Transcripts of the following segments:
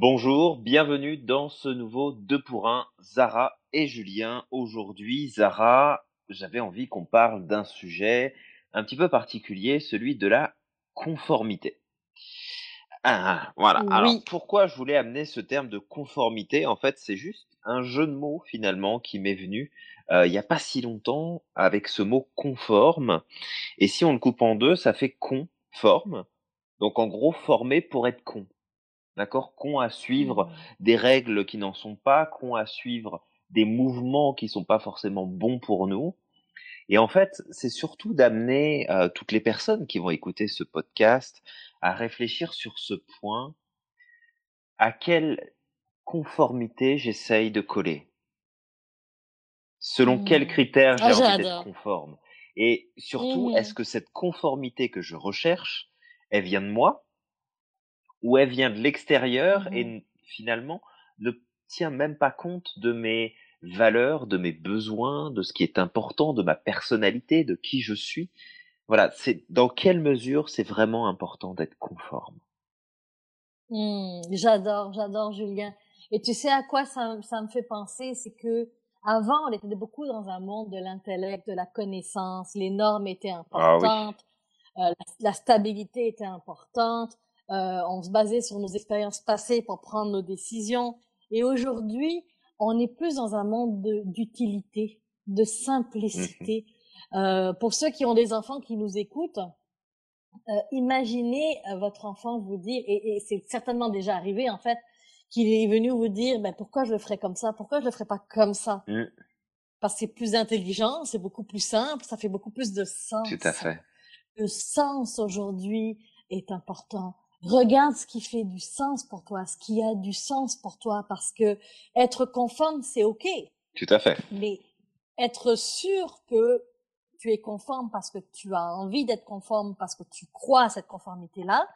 Bonjour, bienvenue dans ce nouveau 2 pour 1, Zara et Julien. Aujourd'hui, Zara, j'avais envie qu'on parle d'un sujet un petit peu particulier, celui de la conformité. Ah, voilà. Alors, Oui. pourquoi je voulais amener ce terme de conformité? En fait, c'est juste un jeu de mots finalement qui m'est venu euh, il n'y a pas si longtemps avec ce mot conforme. Et si on le coupe en deux, ça fait conforme. Donc en gros, formé pour être con. D'accord? Qu'ont à suivre Mmh. des règles qui n'en sont pas, qu'ont à suivre des mouvements qui sont pas forcément bons pour nous? Et en fait, c'est surtout d'amener euh, toutes les personnes qui vont écouter ce podcast à réfléchir sur ce point, à quelle conformité j'essaye de coller, selon quels Mmh. critères Ah, j'ai envie d'être conforme? Et surtout, est-ce Mmh que cette conformité que je recherche, elle vient de moi? Ou elle vient de l'extérieur et Mmh finalement ne tient même pas compte de mes valeurs, de mes besoins, de ce qui est important, de ma personnalité, de qui je suis. Voilà, c'est dans quelle mesure c'est vraiment important d'être conforme? Mmh. J'adore, j'adore Julien. Et tu sais à quoi ça, ça me fait penser? C'est que avant, on était beaucoup dans un monde de l'intellect, de la connaissance. Les normes étaient Ah oui, importantes, euh, la, la stabilité était importante. Euh, on se basait sur nos expériences passées pour prendre nos décisions. Et aujourd'hui, on est plus dans un monde de- d'utilité, de simplicité. Euh, pour ceux qui ont des enfants qui nous écoutent, Euh, imaginez euh, votre enfant vous dire, et, et c'est certainement déjà arrivé en fait, qu'il est venu vous dire, ben pourquoi je le ferais comme ça, pourquoi je le ferais pas comme ça, Mm, parce que c'est plus intelligent, c'est beaucoup plus simple, ça fait beaucoup plus de tout à sens. fait. Le sens aujourd'hui est important. Regarde ce qui fait du sens pour toi, ce qui a du sens pour toi, parce que être conforme c'est ok, Tout à fait. mais être sûr que tu es conforme parce que tu as envie d'être conforme, parce que tu crois à cette conformité-là,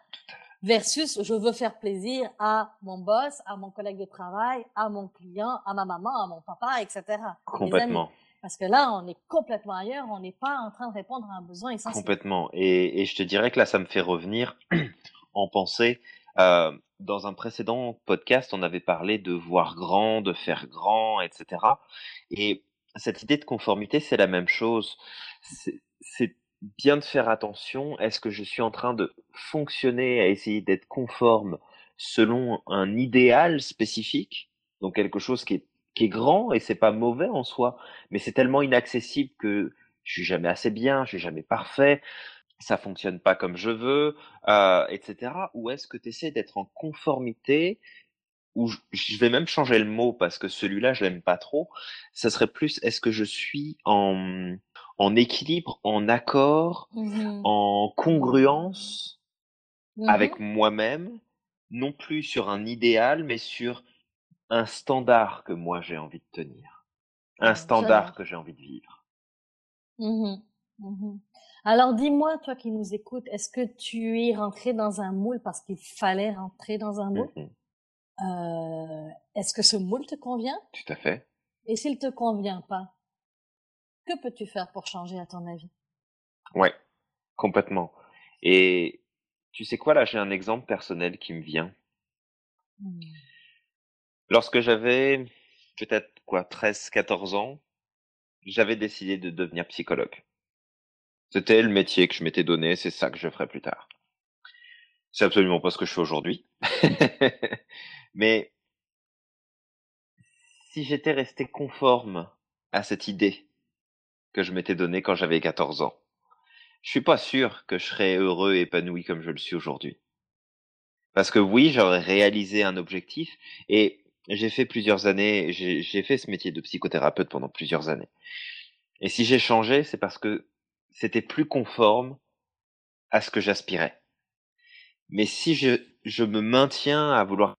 versus je veux faire plaisir à mon boss, à mon collègue de travail, à mon client, à ma maman, à mon papa, etc.. Complètement. Parce que là, on est complètement ailleurs, on n'est pas en train de répondre à un besoin essentiel. Complètement. Et, et je te dirais que là, ça me fait revenir en pensée. euh, dans un précédent podcast, on avait parlé de voir grand, de faire grand, etc. Et cette idée de conformité, c'est la même chose. C'est bien de faire attention. Est-ce que je suis en train de fonctionner à essayer d'être conforme selon un idéal spécifique, donc quelque chose qui est, qui est grand et c'est pas mauvais en soi, mais c'est tellement inaccessible que je suis jamais assez bien, je suis jamais parfait ça fonctionne pas comme je veux, euh, etc. Ou est-ce que tu essaies d'être en conformité, ou je, vais même changer le mot parce que celui-là je l'aime pas trop. Ça serait plus est-ce que je suis en en équilibre, en accord, Mhm, en congruence avec mhm. moi-même, non plus sur un idéal, mais sur un standard que moi j'ai envie de tenir, un Ah, standard que j'ai envie de vivre. Mhm. Alors dis-moi, toi qui nous écoutes, est-ce que tu es rentré dans un moule parce qu'il fallait rentrer dans un moule? Euh, est-ce que ce moule te convient? tout à fait. Et s'il te convient pas, que peux-tu faire pour changer à ton avis? Ouais, complètement. Et tu sais quoi, là, j'ai un exemple personnel qui me vient. Hmm. Lorsque j'avais peut-être quoi, 13, 14 ans, j'avais décidé de devenir psychologue. C'était le métier que je m'étais donné, c'est ça que je ferais plus tard. C'est absolument pas ce que je fais aujourd'hui. Mais si j'étais resté conforme à cette idée que je m'étais donnée quand j'avais 14 ans, je suis pas sûr que je serais heureux et épanoui comme je le suis aujourd'hui. Parce que oui, j'aurais réalisé un objectif et j'ai fait plusieurs années, j'ai fait ce métier de psychothérapeute pendant plusieurs années. Et si j'ai changé, c'est parce que c'était plus conforme à ce que j'aspirais. Mais si je, je me maintiens à vouloir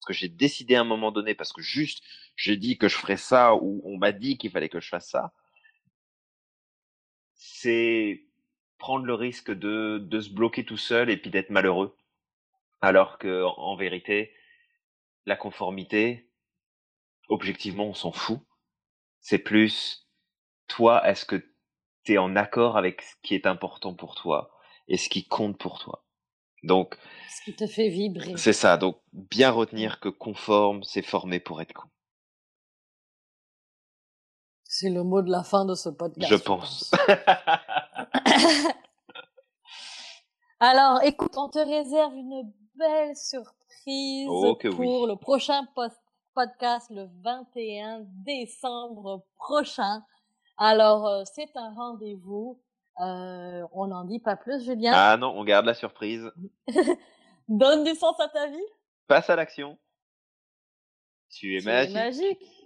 ce que j'ai décidé à un moment donné, parce que juste j'ai dit que je ferais ça ou on m'a dit qu'il fallait que je fasse ça, c'est prendre le risque de, de se bloquer tout seul et puis d'être malheureux. Alors que en vérité, la conformité, objectivement, on s'en fout. C'est plus toi, est-ce que tu es en accord avec ce qui est important pour toi et ce qui compte pour toi. Donc, Ce qui te fait vibrer. c'est ça. Donc, bien retenir que conforme, c'est formé pour être con. C'est le mot de la fin de ce podcast. Je pense. Alors, écoute, on te réserve une belle surprise Oh, pour oui. le prochain post- podcast le 21 décembre prochain. Alors, euh, c'est un rendez-vous. Euh, on n'en dit pas plus, Julien. Ah non, on garde la surprise. Donne du sens à ta vie. Passe à l'action. Tu es Tu es magique. magique.